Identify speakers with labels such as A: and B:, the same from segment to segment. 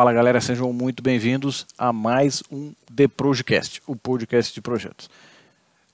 A: Fala galera, sejam muito bem-vindos a mais um The Projecast, o podcast de projetos.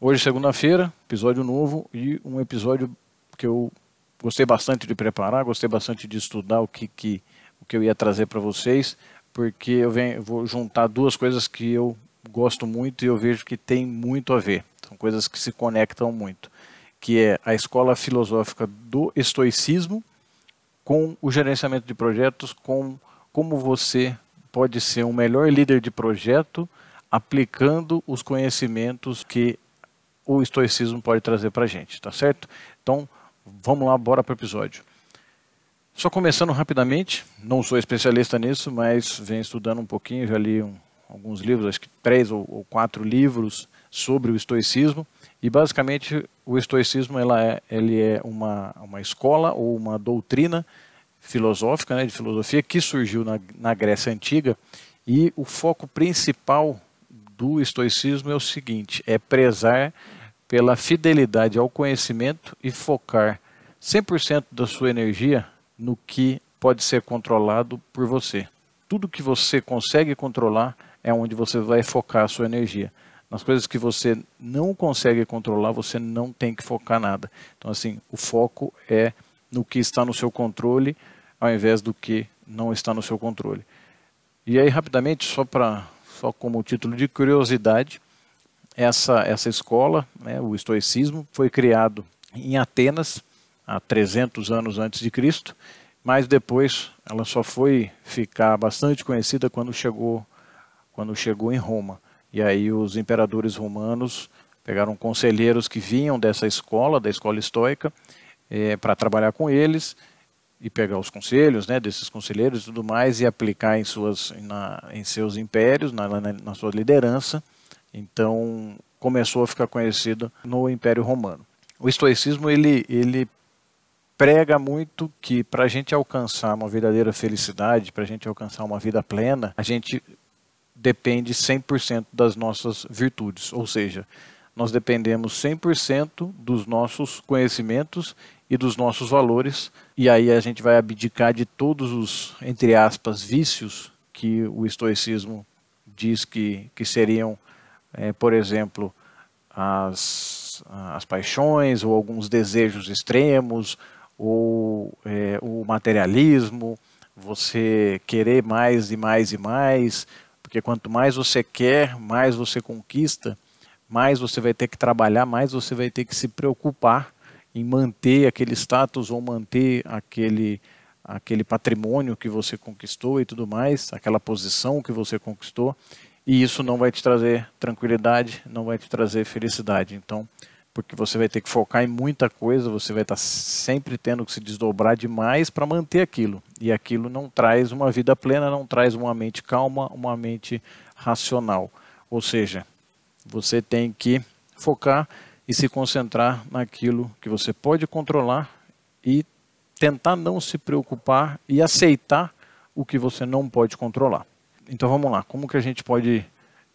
A: Hoje, segunda-feira, episódio novo e um episódio que eu gostei bastante de preparar, gostei bastante de estudar o que, que, o que eu ia trazer para vocês, porque eu, venho, vou juntar duas coisas que eu gosto muito e eu vejo que tem muito a ver. São coisas que se conectam muito, que é a escola filosófica do estoicismo com o gerenciamento de projetos, com como você pode ser um melhor líder de projeto aplicando os conhecimentos que o estoicismo pode trazer para a gente, tá certo? Então, vamos lá, bora para o episódio. Só começando rapidamente, não sou especialista nisso, mas venho estudando um pouquinho, já li um, alguns livros, acho que três ou, ou, quatro livros sobre o estoicismo, e basicamente o estoicismo ela é, ele é uma, uma escola ou uma doutrina filosófica, né, de filosofia, que surgiu na, na Grécia Antiga, e o foco principal do estoicismo é o seguinte: é prezar pela fidelidade ao conhecimento e focar 100% da sua energia no que pode ser controlado por você. Tudo que você consegue controlar é onde você vai focar a sua energia. Nas coisas que você não consegue controlar, você não tem que focar nada. Então, assim, o foco é no que está no seu controle, ao invés do que não está no seu controle. E aí, rapidamente, só, pra, só como título de curiosidade, essa, essa escola, né, o estoicismo, foi criado em Atenas, há 300 anos antes de Cristo, mas depois ela só foi ficar bastante conhecida quando chegou, quando chegou em Roma. E aí os imperadores romanos pegaram conselheiros que vinham dessa escola, da escola estoica, é, para trabalhar com eles, e pegar os conselhos né, desses conselheiros e tudo mais e aplicar em, suas, na, em seus impérios, na, na, na sua liderança. Então começou a ficar conhecido no Império Romano. O estoicismo ele, ele prega muito que para a gente alcançar uma verdadeira felicidade, para a gente alcançar uma vida plena, a gente depende 100% das nossas virtudes, ou seja, nós dependemos 100% dos nossos conhecimentos e dos nossos valores, e aí a gente vai abdicar de todos os, entre aspas, vícios que o estoicismo diz que, que seriam, é, por exemplo, as, as paixões ou alguns desejos extremos, ou é, o materialismo, você querer mais e mais e mais, porque quanto mais você quer, mais você conquista, mais você vai ter que trabalhar, mais você vai ter que se preocupar em manter aquele status ou manter aquele, aquele patrimônio que você conquistou e tudo mais, aquela posição que você conquistou, e isso não vai te trazer tranquilidade, não vai te trazer felicidade. Então, porque você vai ter que focar em muita coisa, você vai estar sempre tendo que se desdobrar demais para manter aquilo. E aquilo não traz uma vida plena, não traz uma mente calma, uma mente racional. Ou seja, você tem que focar e se concentrar naquilo que você pode controlar e tentar não se preocupar e aceitar o que você não pode controlar. Então vamos lá, como que a gente pode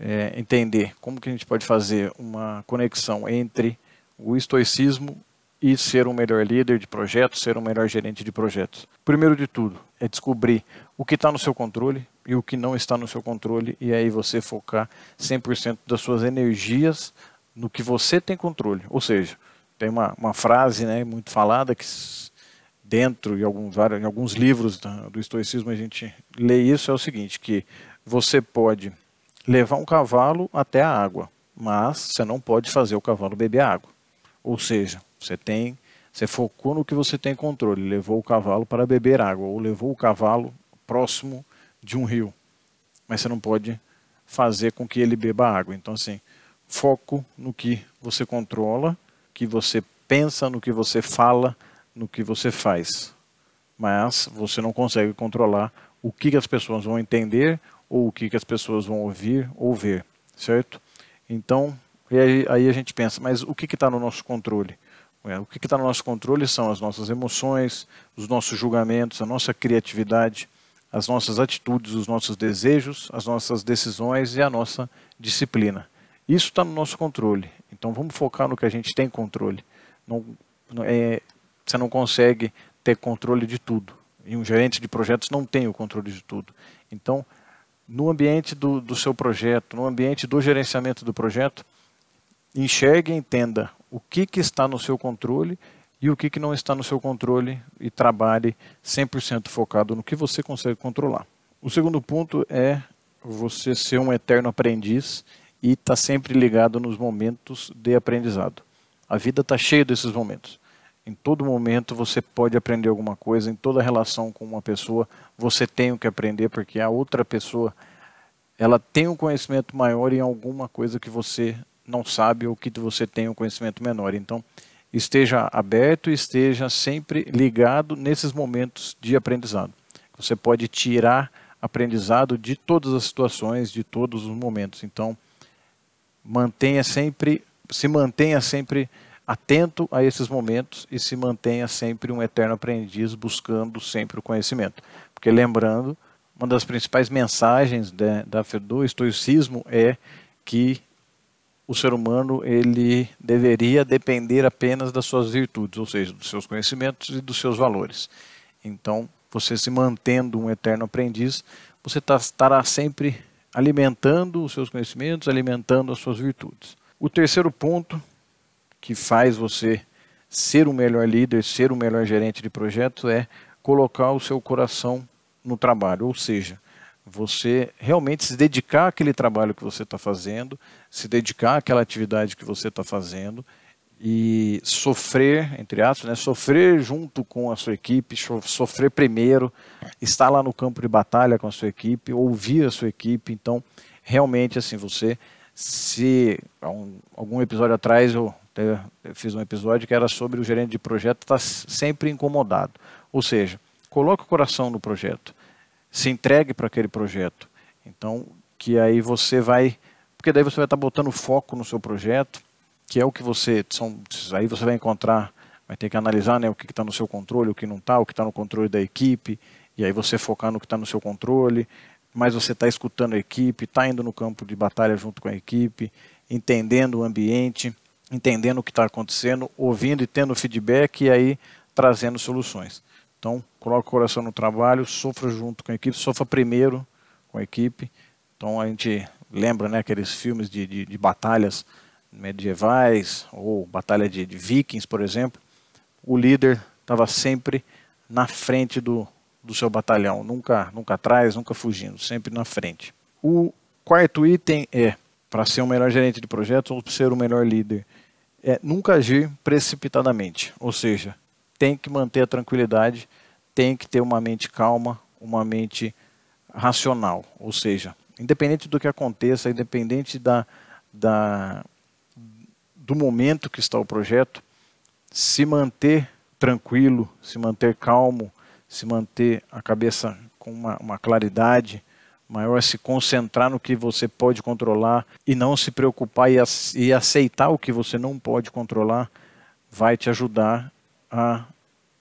A: é, entender, como que a gente pode fazer uma conexão entre o estoicismo e ser um melhor líder de projetos, ser um melhor gerente de projetos. Primeiro de tudo, é descobrir o que está no seu controle e o que não está no seu controle, e aí você focar 100% das suas energias no que você tem controle. Ou seja, tem uma, uma frase né, muito falada que dentro de alguns, em alguns livros do estoicismo a gente lê isso, é o seguinte, que você pode levar um cavalo até a água, mas você não pode fazer o cavalo beber água. Ou seja, você tem, você focou no que você tem controle, levou o cavalo para beber água, ou levou o cavalo próximo de um rio, mas você não pode fazer com que ele beba água. Então, assim, foco no que você controla, que você pensa, no que você fala, no que você faz. Mas você não consegue controlar o que, as pessoas vão entender ou o que, as pessoas vão ouvir ou ver, certo? Então, aí, aí a gente pensa, mas o que está no nosso controle? O que está no nosso controle são as nossas emoções, os nossos julgamentos, a nossa criatividade, as nossas atitudes, os nossos desejos, as nossas decisões e a nossa disciplina. Isso está no nosso controle. Então vamos focar no que a gente tem controle. Não, é, você não consegue ter controle de tudo. E um gerente de projetos não tem o controle de tudo. Então, no ambiente do, do seu projeto, no ambiente do gerenciamento do projeto, enxergue e entenda o que, que está no seu controle e o que, que não está no seu controle e trabalhe 100% focado no que você consegue controlar. O segundo ponto é você ser um eterno aprendiz e estar tá sempre ligado nos momentos de aprendizado. A vida está cheia desses momentos. Em todo momento você pode aprender alguma coisa, em toda relação com uma pessoa você tem o que aprender, porque a outra pessoa ela tem um conhecimento maior em alguma coisa que você não sabe ou que você tem um conhecimento menor. Então, esteja aberto e esteja sempre ligado nesses momentos de aprendizado. Você pode tirar aprendizado de todas as situações, de todos os momentos. Então, mantenha sempre, se mantenha sempre atento a esses momentos e se mantenha sempre um eterno aprendiz buscando sempre o conhecimento. Porque lembrando, uma das principais mensagens de, da, do estoicismo é que o ser humano ele deveria depender apenas das suas virtudes, ou seja, dos seus conhecimentos e dos seus valores. Então, você se mantendo um eterno aprendiz, você tá, estará sempre alimentando os seus conhecimentos, alimentando as suas virtudes. O terceiro ponto que faz você ser o melhor líder, ser o melhor gerente de projeto é colocar o seu coração no trabalho, ou seja, você realmente se dedicar àquele trabalho que você está fazendo, se dedicar àquela atividade que você está fazendo e sofrer, entre aspas, né, sofrer junto com a sua equipe, sofrer primeiro, estar lá no campo de batalha com a sua equipe, ouvir a sua equipe. Então, realmente, assim, você, se um, algum episódio atrás eu eu fiz um episódio que era sobre o gerente de projeto estar tá sempre incomodado. Ou seja, coloque o coração no projeto, se entregue para aquele projeto. Então, que aí você vai, porque daí você vai estar tá botando foco no seu projeto, que é o que você, são, aí você vai encontrar, vai ter que analisar né, o que está no seu controle, o que não está, o que está no controle da equipe, e aí você focar no que está no seu controle, mas você está escutando a equipe, está indo no campo de batalha junto com a equipe, entendendo o ambiente entendendo o que está acontecendo, ouvindo e tendo feedback e aí trazendo soluções. Então, coloque o coração no trabalho, sofra junto com a equipe, sofra primeiro com a equipe. Então, a gente lembra né, aqueles filmes de, de, de batalhas medievais ou batalha de, de vikings, por exemplo. O líder estava sempre na frente do, do seu batalhão, nunca, nunca atrás, nunca fugindo, sempre na frente. O quarto item é para ser um melhor gerente de projetos ou ser o melhor líder, é nunca agir precipitadamente. Ou seja, tem que manter a tranquilidade, tem que ter uma mente calma, uma mente racional. Ou seja, independente do que aconteça, independente da, da, do momento que está o projeto, se manter tranquilo, se manter calmo, se manter a cabeça com uma, uma claridade, maior se concentrar no que você pode controlar e não se preocupar e, aceitar o que você não pode controlar, vai te ajudar a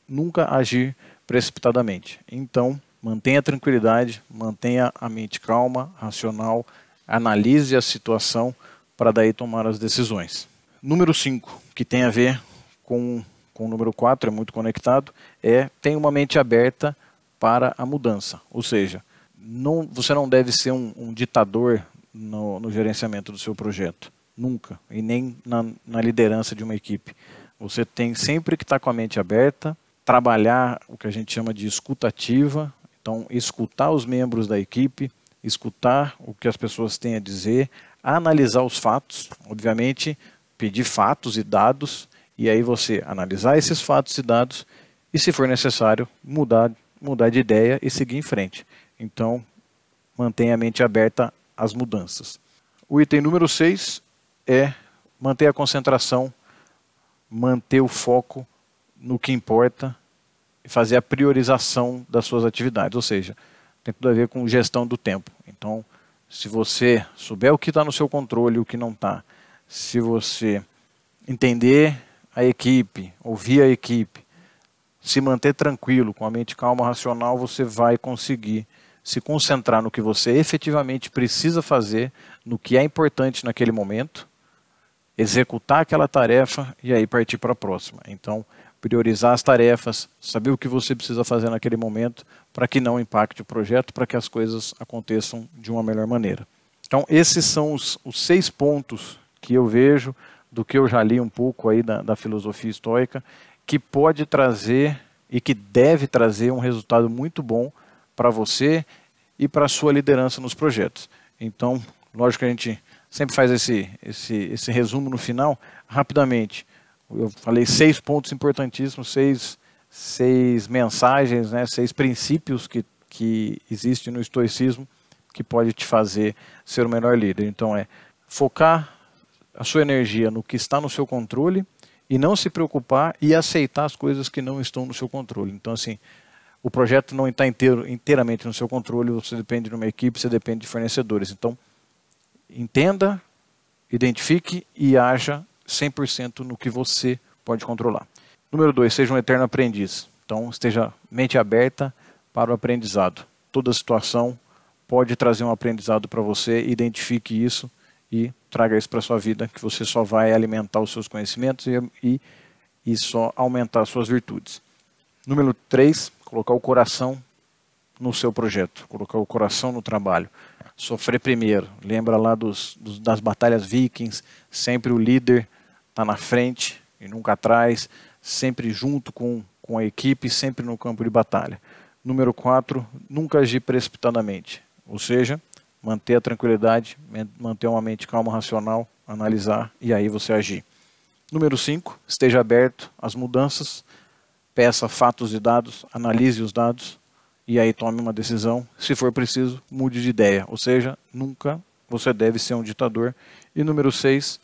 A: nunca agir precipitadamente. Então, mantenha a tranquilidade, mantenha a mente calma, racional, analise a situação para daí tomar as decisões. Número 5, que tem a ver com, com o número 4, é muito conectado, é tenha uma mente aberta para a mudança. Ou seja, não, você não deve ser um, um ditador no, no, gerenciamento do seu projeto, nunca, e nem na, na liderança de uma equipe. Você tem sempre que estar com a mente aberta, trabalhar o que a gente chama de escutativa, então escutar os membros da equipe, escutar o que as pessoas têm a dizer, analisar os fatos, obviamente pedir fatos e dados, e aí você analisar esses fatos e dados e, se for necessário, mudar, mudar de ideia e seguir em frente. Então, mantenha a mente aberta às mudanças. O item número 6 é manter a concentração, manter o foco no que importa e fazer a priorização das suas atividades, ou seja, tem tudo a ver com gestão do tempo. Então, se você souber o que está no seu controle e o que não está, se você entender a equipe, ouvir a equipe, se manter tranquilo, com a mente calma, racional, você vai conseguir se concentrar no que você efetivamente precisa fazer, no que é importante naquele momento, executar aquela tarefa e aí partir para a próxima. Então, priorizar as tarefas, saber o que você precisa fazer naquele momento para que não impacte o projeto, para que as coisas aconteçam de uma melhor maneira. Então, esses são os, os seis pontos que eu vejo do que eu já li um pouco aí da, da filosofia estoica, que pode trazer e que deve trazer um resultado muito bom para você e para a sua liderança nos projetos. Então, lógico que a gente sempre faz esse, esse, esse resumo no final, rapidamente. Eu falei seis pontos importantíssimos, seis, seis mensagens, né, seis princípios que, que existem no estoicismo que pode te fazer ser o melhor líder. Então é focar a sua energia no que está no seu controle e não se preocupar e aceitar as coisas que não estão no seu controle. Então assim, o projeto não está inteiro, inteiramente no seu controle, você depende de uma equipe, você depende de fornecedores. Então, entenda, identifique e haja 100% no que você pode controlar. Número dois, seja um eterno aprendiz. Então, esteja mente aberta para o aprendizado. Toda situação pode trazer um aprendizado para você, identifique isso e traga isso para sua vida, que você só vai alimentar os seus conhecimentos e, e, e só aumentar as suas virtudes. Número 3, colocar o coração no seu projeto, colocar o coração no trabalho. Sofrer primeiro. Lembra lá dos, dos das batalhas vikings, sempre o líder está na frente e nunca atrás, sempre junto com, com a equipe, sempre no campo de batalha. Número 4, nunca agir precipitadamente. Ou seja, manter a tranquilidade, manter uma mente calma, racional, analisar e aí você agir. Número 5, esteja aberto às mudanças, peça fatos e dados, analise os dados e aí tome uma decisão. Se for preciso, mude de ideia. Ou seja, nunca você deve ser um ditador. E número 6,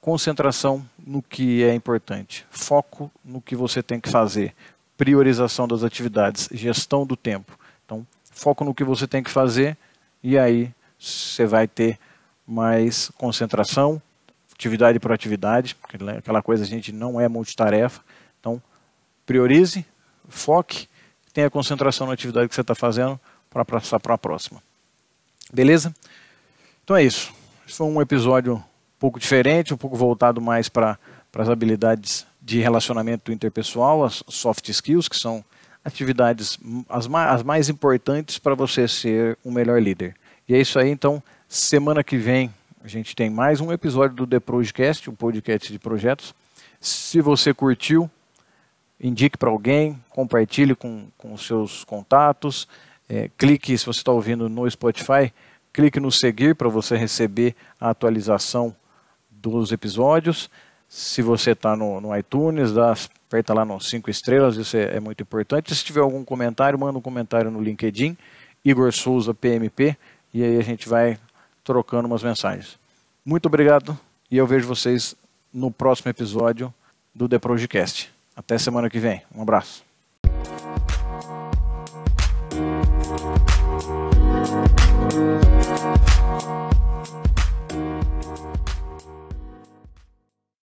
A: concentração no que é importante, foco no que você tem que fazer, priorização das atividades, gestão do tempo. Então, foco no que você tem que fazer e aí você vai ter mais concentração, atividade por atividade, aquela coisa a gente não é multitarefa. Então, priorize, foque, tenha concentração na atividade que você está fazendo para passar para a próxima. Beleza? Então é isso. Esse foi um episódio um pouco diferente, um pouco voltado mais para as habilidades de relacionamento interpessoal, as soft skills, que são atividades as mais, as mais importantes para você ser um melhor líder. E é isso aí, então, semana que vem a gente tem mais um episódio do The Projecast, um podcast de projetos. Se você curtiu, indique para alguém, compartilhe com, com os seus contatos, é, clique, se você está ouvindo no Spotify, clique no seguir para você receber a atualização dos episódios. Se você está no, no, iTunes, dá, aperta lá nos 5 estrelas, isso é, é, muito importante. Se tiver algum comentário, manda um comentário no LinkedIn, Igor Souza PMP, e aí a gente vai trocando umas mensagens. Muito obrigado e eu vejo vocês no próximo episódio do The Projecast. Até semana que vem. Um abraço.